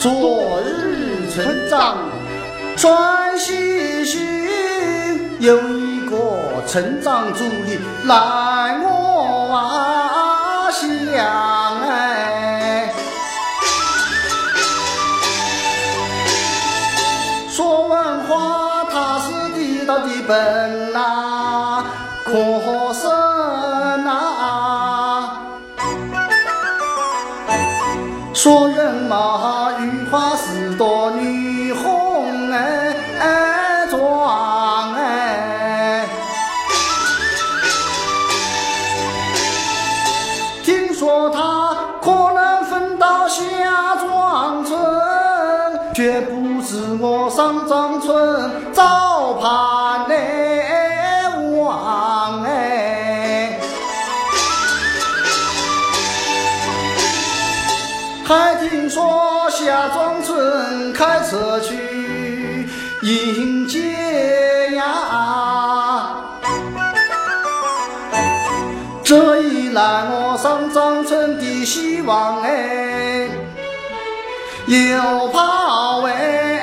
昨日村长穿西行，有一个村长助理来我乡哎，说文化它是地道的本呐，可是呐，说人嘛，樱花十多里还听说夏庄村开车去迎接呀，这一来我上庄村的希望哎，又怕哎。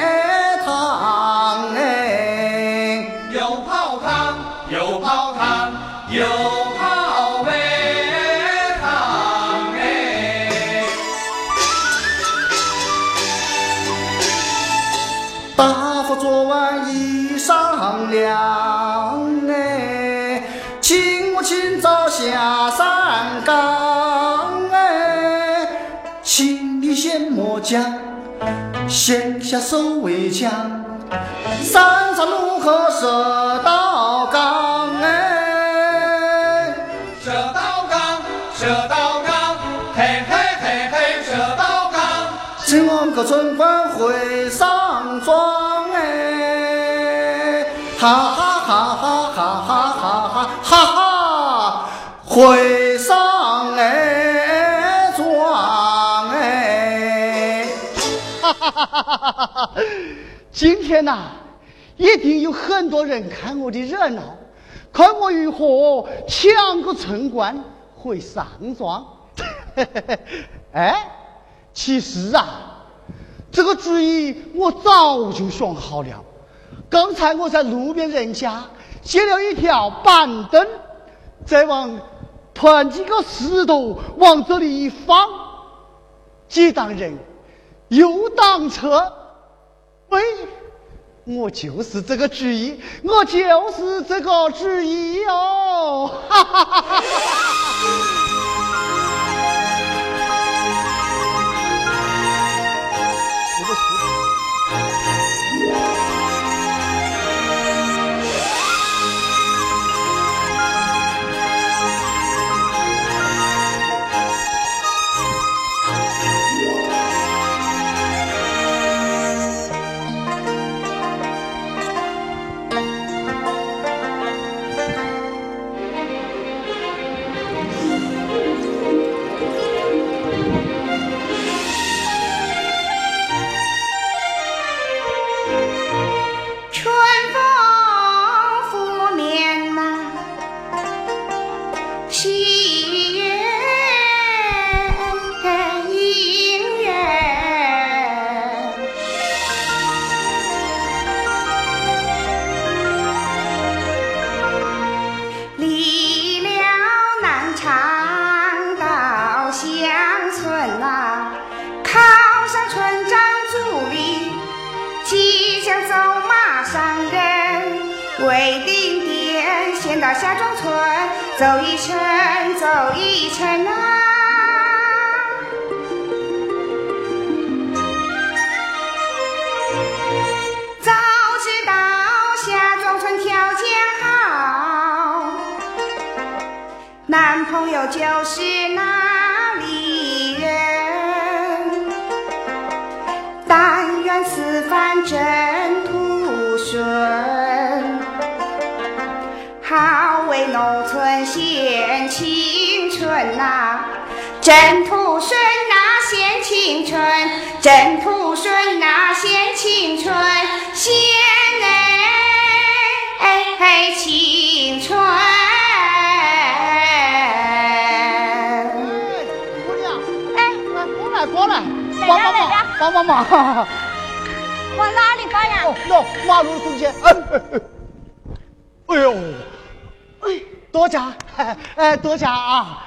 娘，哎，请我今早下山岗，哎，请你先莫讲，先下手为强，山上如何射刀岗，哎。射刀岗，射刀岗，嘿嘿嘿嘿，射刀岗。请我个村官回上庄，哈哈哈哈哈哈哈哈哈哈，会上哎庄哎，今天呐、一定有很多人看我的热闹，看我如何抢个村官回上庄。哎，其实啊，这个主意我早就想好了。刚才我在路边人家捡了一条板凳，再往团几个石头往这里一放，几当人又当车。喂，我就是这个主意，我就是这个主意哦！哈哈哈哈！哈哈下庄村走一程，走一程啊。早知道下庄村条件好，男朋友就是那里人。但愿此番真途顺，为农村献青春呐、真土顺呐、献青春，真土顺呐、献青春，献哎哎青春。姑娘，哎，过来过来，帮帮忙，帮帮忙！往哪里发呀？哦，喏，马路中间。哎呦，哎，多加，哎，多加啊！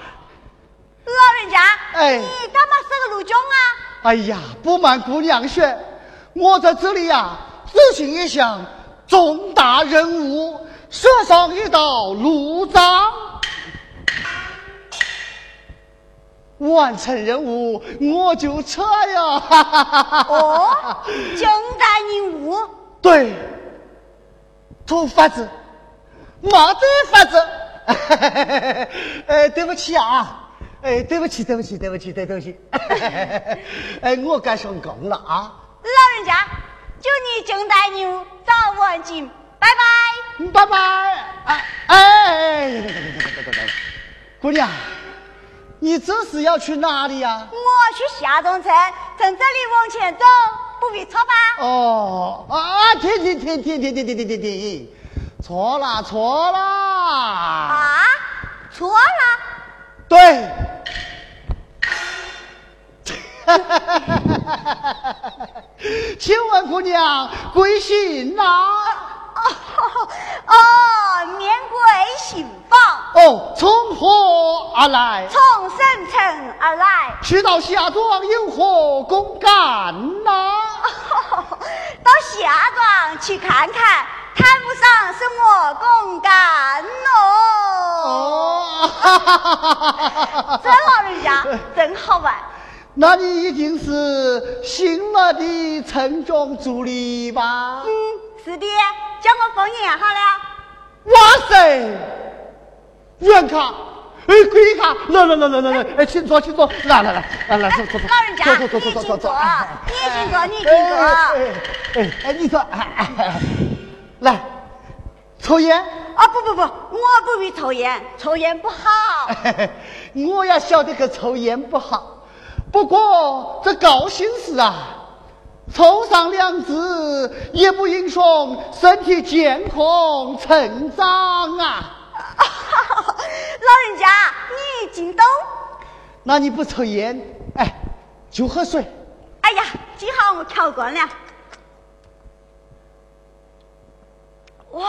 老人家，哎你干嘛是个路中啊？哎呀，不瞒姑娘说，我在这里呀、执行一项重大任务，设上一道路障。完成任务我就撤呀！哈哈哈哈哦，重大任务。对，土法子，没得法子。哎，对不起啊，哎，对不起，对不起，对不起，对不起。哎，我该上工了啊！老人家，祝你重大任务早完成，拜拜。拜拜。哎哎，姑娘，你这是要去哪里呀、我去下东村，从这里往前走，不必错吧？哦啊，停停停停停停停停停停，错啦错啦。啊，错啦。对。请问姑娘贵姓呐？哦哦，免贵姓房，哦，从何而来？从省城而来，去到夏庄有何公干呐？到夏庄去看看，谈不上什么公干哦。哦，哈哈哈哈哈哈这老人家真好玩。那你一定是新来的村庄助理吧？嗯，是的，叫我封印好了。哇塞，远卡，哎，贵卡，来来来来来来，哎，请坐，请坐，来来来来来，坐坐坐，老人家坐坐坐坐坐坐。坐，你请坐你请坐。哎哎你坐，哎哎哎，来，抽烟。啊不不不，我不必抽烟，抽烟不好。我也晓得个抽烟不好，不过这高兴事啊，抽上两支也不影响身体健康成长啊。老人家，你进懂。那你不抽烟，哎，就喝水。哎呀，今好我调惯了。哇，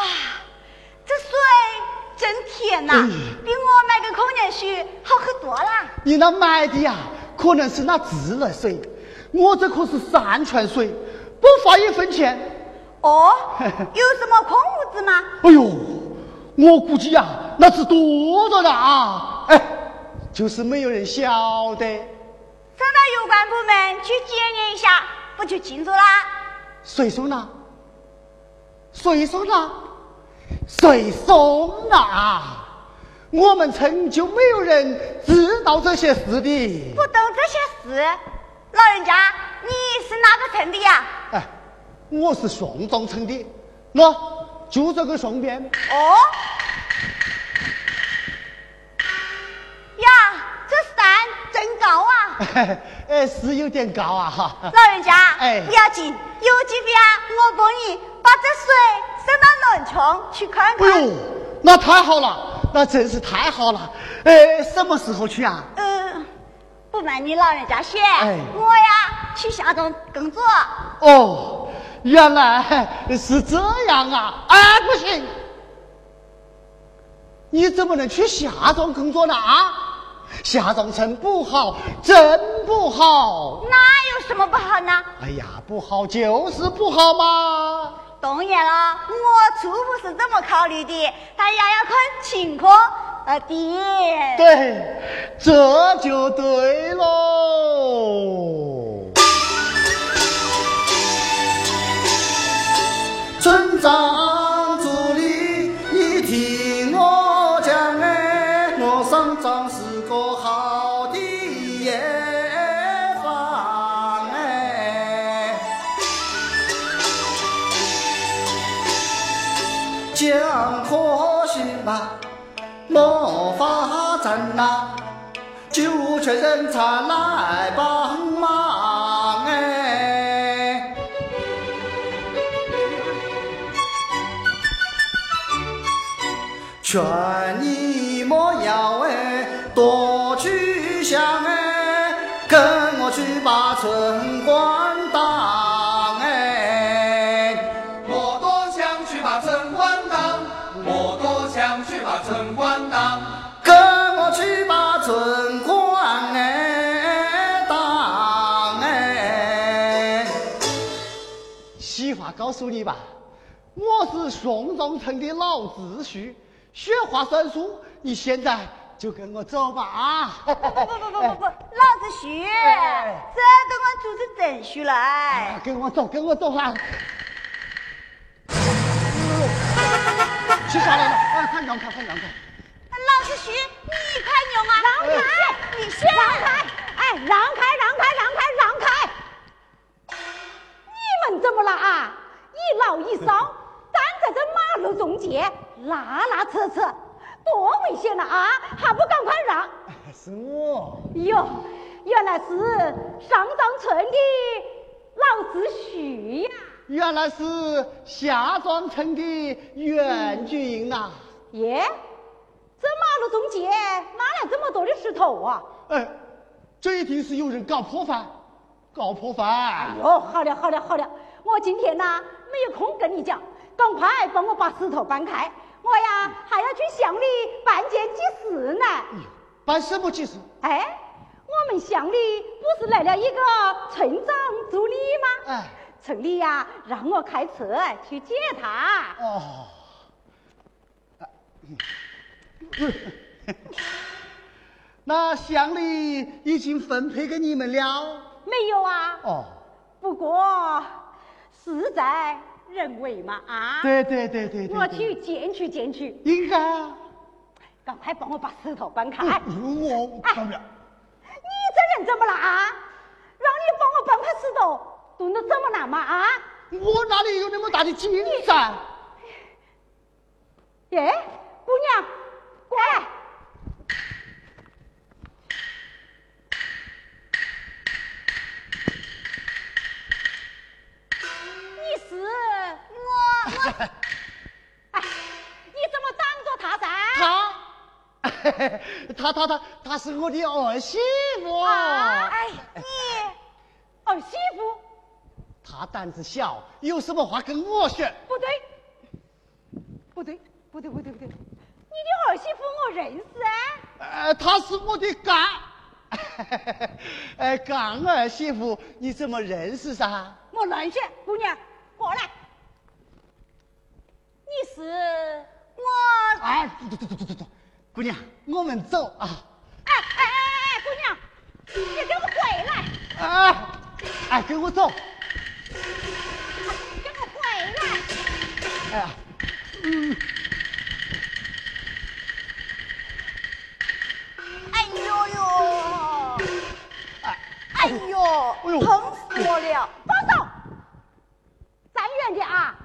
这水真甜呐、嗯比我买个矿泉水好喝多了。你那买的呀，可能是那自来水，我这可是山泉水，不花一分钱。哦，有什么矿物质吗？哎呦，我估计呀，那是多着呢啊！哎，就是没有人晓得。找到有关部门去检验一下，不就清楚啦？谁说呢？谁说呢？谁说呢？我们村就没有人知道这些事的。不懂这些事，老人家，你是哪个村的呀？哎，我是双庄村的，喏，就这个双边。哦，呀，这山真高啊！哎，是有点高啊哈。老人家，哎不要紧，有几遍我帮你把这水送到农场去看看。哎呦，那太好了，那真是太好了。哎，什么时候去啊？嗯，不瞒你老人家说，哎我呀去下庄工作。哦，原来是这样啊！哎，不行，你怎么能去夏庄工作呢？啊，夏庄村不好，真不好。那有什么不好呢？哎呀，不好就是不好嘛。当然了，我初步是这么考虑的，但也要看情况而定。对，这就对喽。村长人呐就缺人才来帮忙哎。劝你莫要哎多告诉你吧，我是宋仲城的老秩序，选话算数，你现在就跟我走吧啊！不不不不不不，老子虚，这都按组织程序来。跟我走，跟我走啦！去下来了，啊，快让开，快让开！老子虚，你快牛啊！让开，你先。让开，哎，让开，让开，让开，让开！你们怎么了啊？一老一少站在这马路中间，拉拉扯扯，多危险呐啊！还不赶快让？是我。哟，原来是上庄村的老子徐呀！原来是下庄村的袁军呐！耶，这马路中间哪来这么多的石头啊？哎，这一定是有人搞破坏，搞破坏！哎呦，好了好了好了，我今天呐没有空跟你讲，赶快帮我把石头搬开，我呀还要去乡里办件急事呢。办什么急事？哎，我们乡里不是来了一个村长助理吗？哎。村里呀，让我开车去接他。哦，那乡里已经分配给你们了？没有啊。哦，不过事在人为嘛啊。对对对对对。我去捡去捡去。应该啊。赶快帮我把石头搬开。我搬不了。你这人怎么了啊？让你帮我搬块石头。蹲得这么难吗？啊！我哪里有那么大的精神？耶，姑娘，过来。是我我。哎，你怎么挡着他噻？他，他他他他是我的儿媳妇。哎，你儿媳妇。他胆子小，有什么话跟我说？不对，不对，不对，不对，不对，你的儿媳妇我认识啊。呃，她是我的干，哎，干儿媳妇，你怎么认识噻？我认识，姑娘，过来。你是我。啊，走走走走走走，姑娘，我们走啊。哎哎哎哎，姑娘，你给我回来。啊，哎，跟我走。给我回来！哎呀，嗯，哎呦呦，哎，哎呦，疼死我了！放手，站远点啊！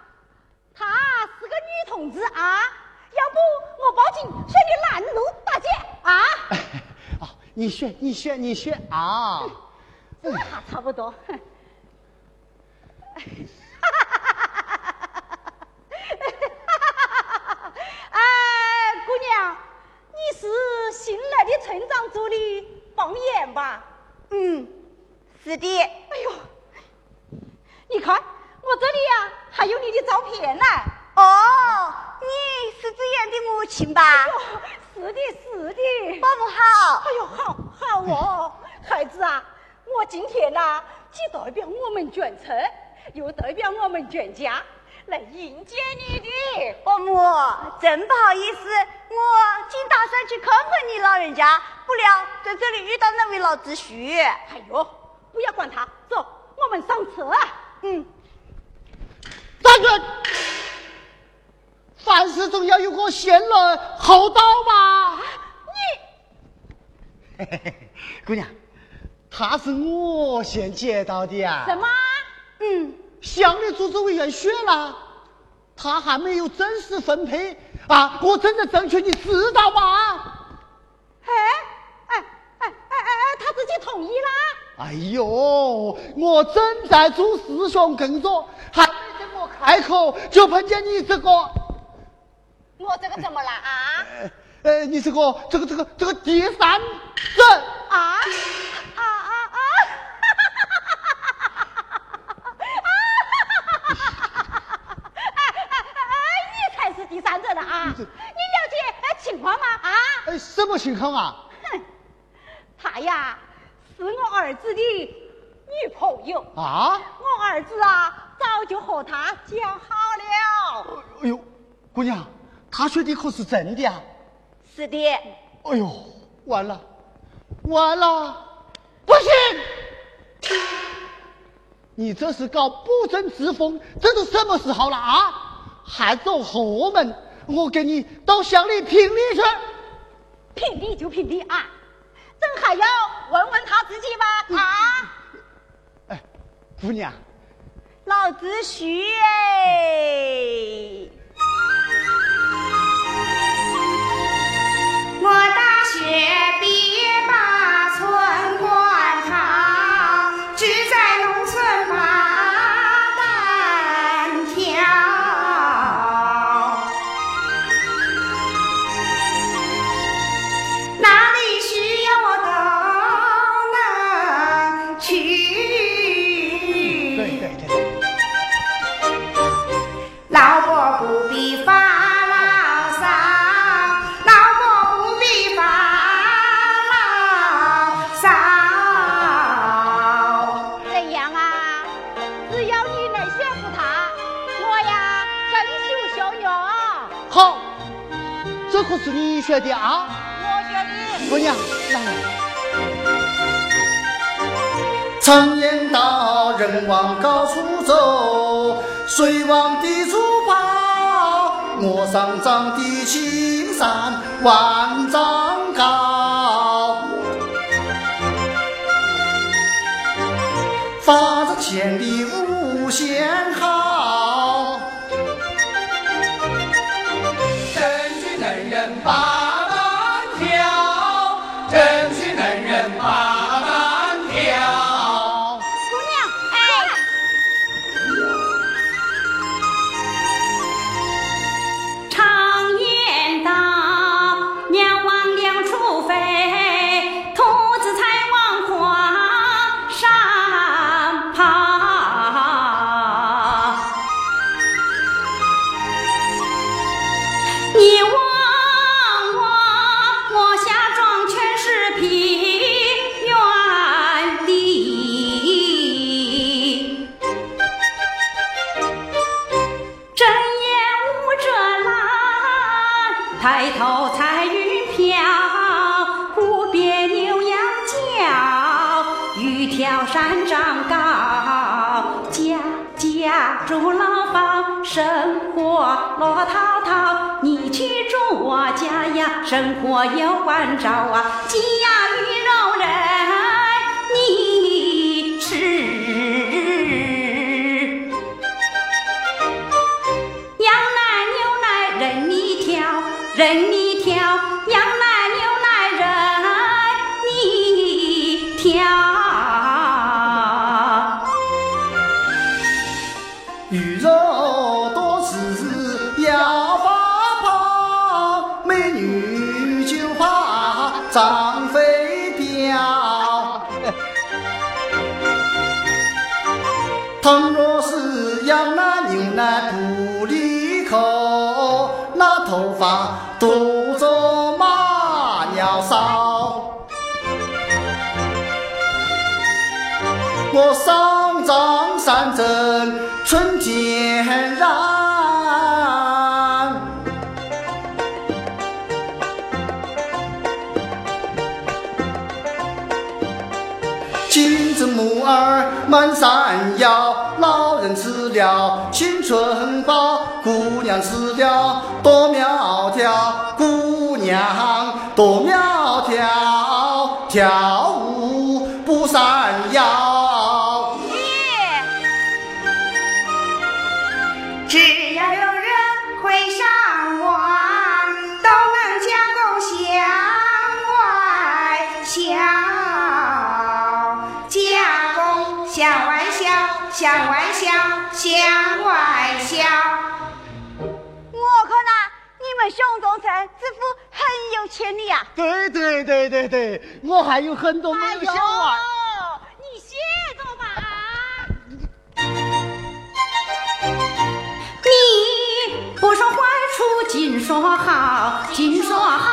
她是个女同志啊，要不我报警说你拦路打劫啊！啊，你选，你选，你选啊！这还差不多。哈哈哈哈哈哈！哈哈哈哈哈哈！哈哈哈哈！哎，姑娘，你是新来的村长助理方言吧？嗯，是的。哎呦，你看我这里呀，还有你的照片呢。哦，你是子言的母亲吧？是的，是的。保姆好。哎呦，好好哦，孩子啊，我今天呐，既代表我们全村。又代表我们全家来迎接你的，伯母，真不好意思，我竟打算去看看你老人家，不料在这里遇到那位老子婿。哎呦，不要管他，走，我们上车。嗯，站住！凡事总要有个先来后到吧？你，嘿嘿嘿，姑娘，他是我先接到的啊。什么？嗯，乡里组织委员选了，他还没有正式分配啊！我正在争取，你知道吗？哎哎哎哎哎哎，他自己同意啦！哎呦，我正在做思想工作，还没等我开口，就碰见你这个。我这个怎么了啊？呃，你这个这个这个这个第三者啊？你了解情况吗？啊？哎，什么情况啊？哼，她呀是我儿子的女朋友啊。我儿子啊早就和他讲好了。哎呦，姑娘，他说的可是真的啊？是的，哎呦，完了，完了，不行！你这是搞不正之风，这都什么时候了啊？还走后门？我跟你到乡里评理去。评理就评理啊，朕还要问问他自己吧。啊，哎，姑娘，老子虚哎。大可是你说的啊，我觉得姑娘，来来。常言道，人往高处走，水往低处跑。我上长的青山万丈高，发自千里无限好。罗涛涛。你去住我家呀，生活有关照啊，鸡张飞彪。倘若是羊奶牛奶不离口，那头发多着马尿骚。我骚子木耳满山腰，老人吃了青春饱，姑娘吃了多苗条，姑娘多苗条，跳舞不闪耀。只要有人会上很有潜力啊！对对对对对，我还有很多没有想完。哎，你写着吧。你不说坏处，尽说好，尽说好，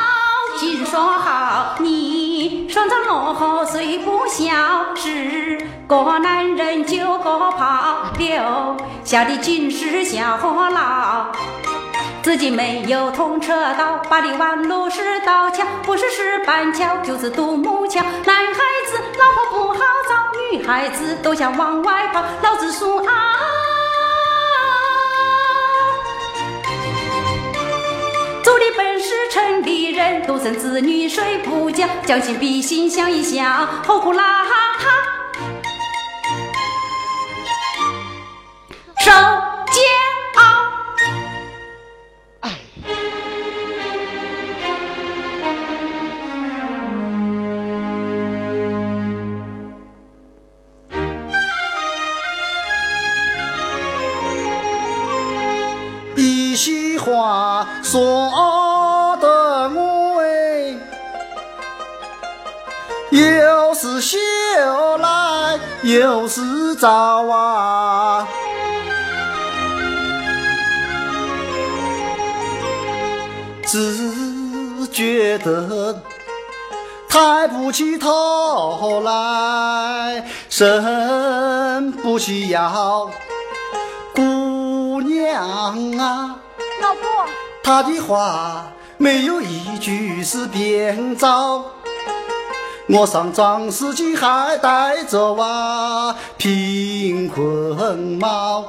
尽说好。你说这落后虽不小，是个男人九个跑，留下的尽是吓火了。自己没有通车道，八里弯路是道桥，不是石板桥就是独木桥。男孩子老婆不好找，女孩子都想往外跑。老子说啊，做的本是城里人，独生子女睡不觉，将心比心想一想，后苦啦哈。受起头来，伸不起腰，姑娘啊，老婆，她的话没有一句是编造。我上庄司机还带着娃，贫困帽。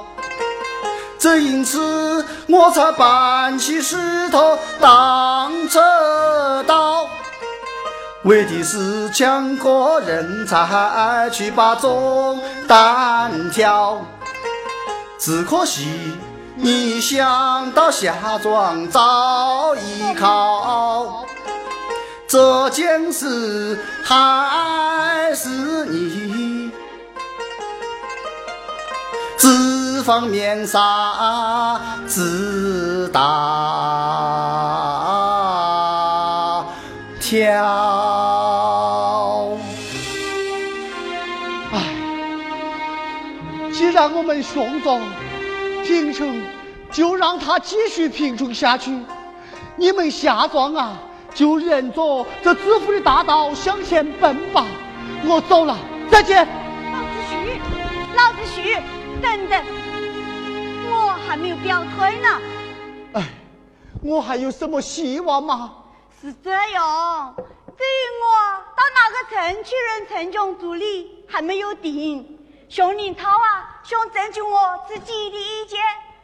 正因此，我才搬起石头当车刀，为的是抢个人才去把钟单挑。只可惜，你想到下庄找依靠，这件事还是你。脂肪面纱知道条。既然我们兄长贫穷，就让他继续贫穷下去。你们下庄啊，就沿着这致富的大道向前奔吧。我走了，再见。老子旭，老子旭，等等，我还没有表退呢。哎，我还有什么希望吗？是这样，至于我到哪个城去任城中助理还没有定，熊林涛啊，想征求我自己的意见，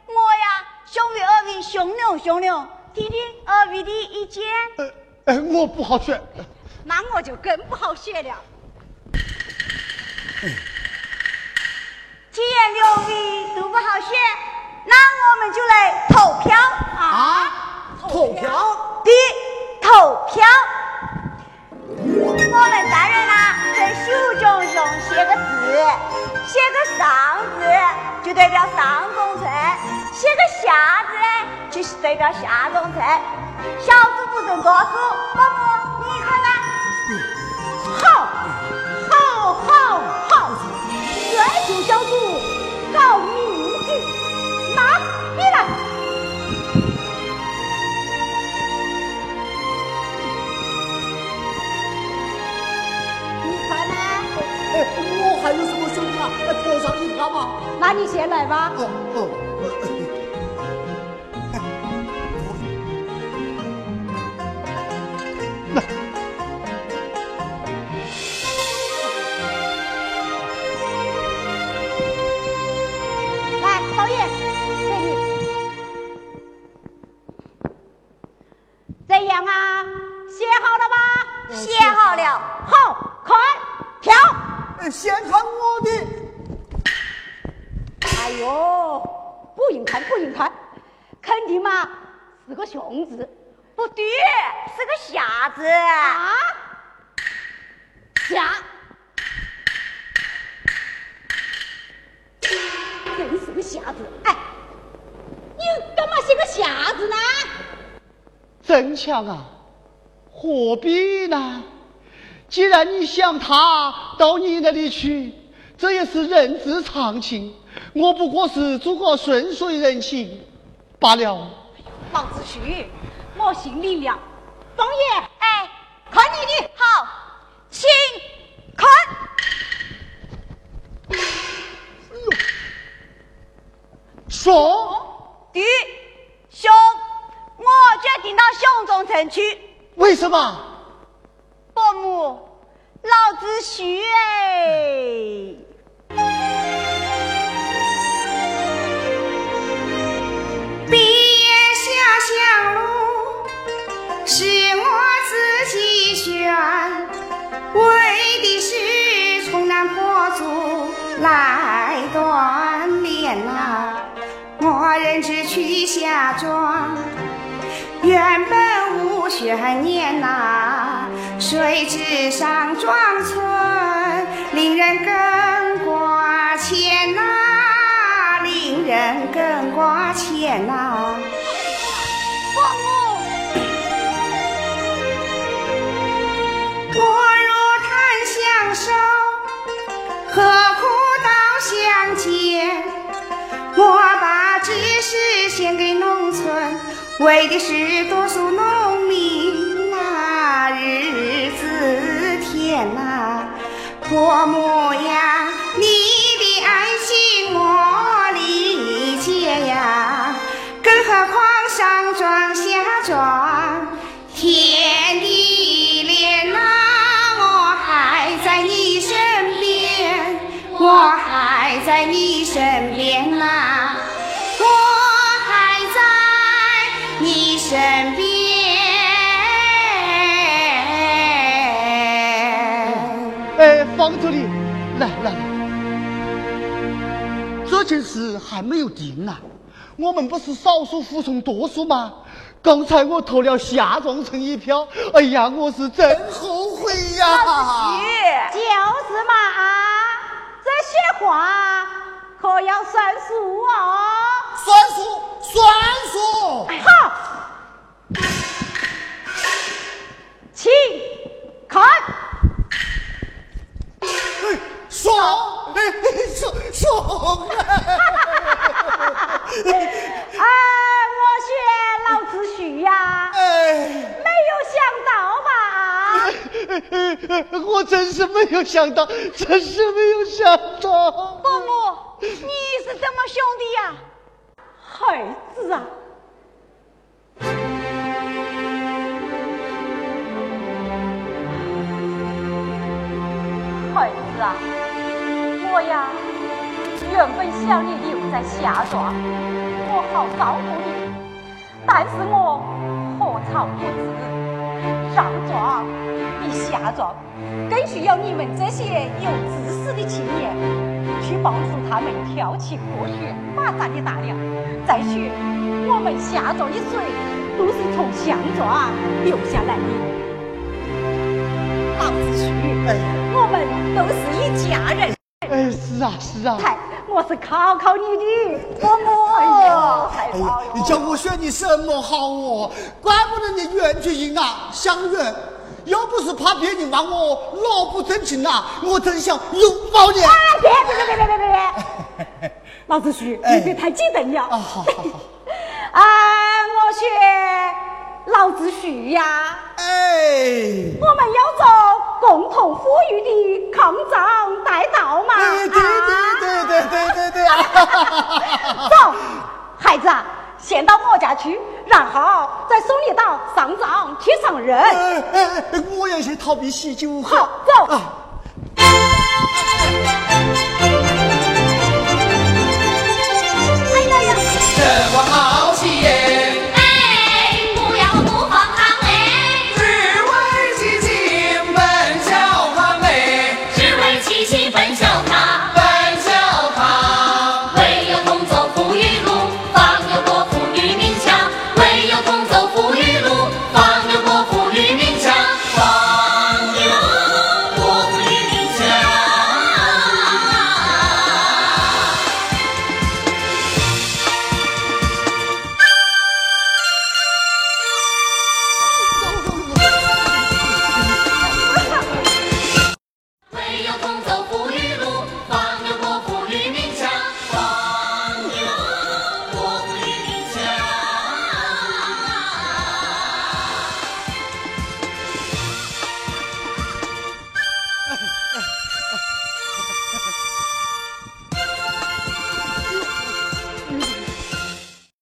我呀想为二位商量商量听听二位的意见，呃，呃，我不好选。那我就更不好选了。既然两位都不好选，那我们就来投票啊！投票？对，投票。我们三人啊，在手掌上写个字，写个上字就代表上中村，写个下字呢，就是代表下中村。小组不准多数，伯母你看看。好，好，好，好，追求小组搞名还有什么兄弟啊？投上一票嘛。那你先来吧。哦哦。先看我的。哎呦，不用看，不用看，肯定嘛是个熊字。不对，是个下字。啊？下。真是个下字。哎，你干嘛写个下字呢？真巧啊，何必呢？既然你想他到你那里去，这也是人之常情。我不过是做个顺水人情罢了。老子旭，我姓李良，方爷，哎，看你的。好，请看。说，弟，兄，我决定到雄中城去。为什么？伯母，老子许哎。别下乡路是我自己选，为的是从南坡族来锻炼呐。我人之去下庄，原本无悬念呐，谁知上庄村，令人更挂牵呐，令人更挂牵呐。伯母，我若谈相守，何苦到乡间？我把知识献给农村，为的是多数我模样来来来，这件事还没有定啊。我们不是少数服从多数吗？刚才我投了夏庄城一票，哎呀，我是真后悔呀！就是嘛啊，这些话可要算数哦。算数，算数。好，请看。爽，爽爽！啊，我选老子许呀，哎，没有想到吧？我真是没有想到，真是没有想到。下庄的水都是从乡庄流下来的。老子去，我们都是一家人。哎，是啊，是啊。才，我是考考你的，伯母。哎呀，太哎好了，！呀你叫我选你什么好哦？怪不得你远去迎啊，想远。要不是怕别人骂我老不正经呐，我真想拥抱你。哎，别别别别别别别！老子许，哎你别太激动了。啊，好好好。啊，我学老子徐呀、哎，我们要做共同富裕的抗战大道嘛，对对对对对对对，走，孩子啊，先到我家去，然后再送你到上庄去上人。哎哎，我要先逃避喜酒。好，走。啊哎呀呀！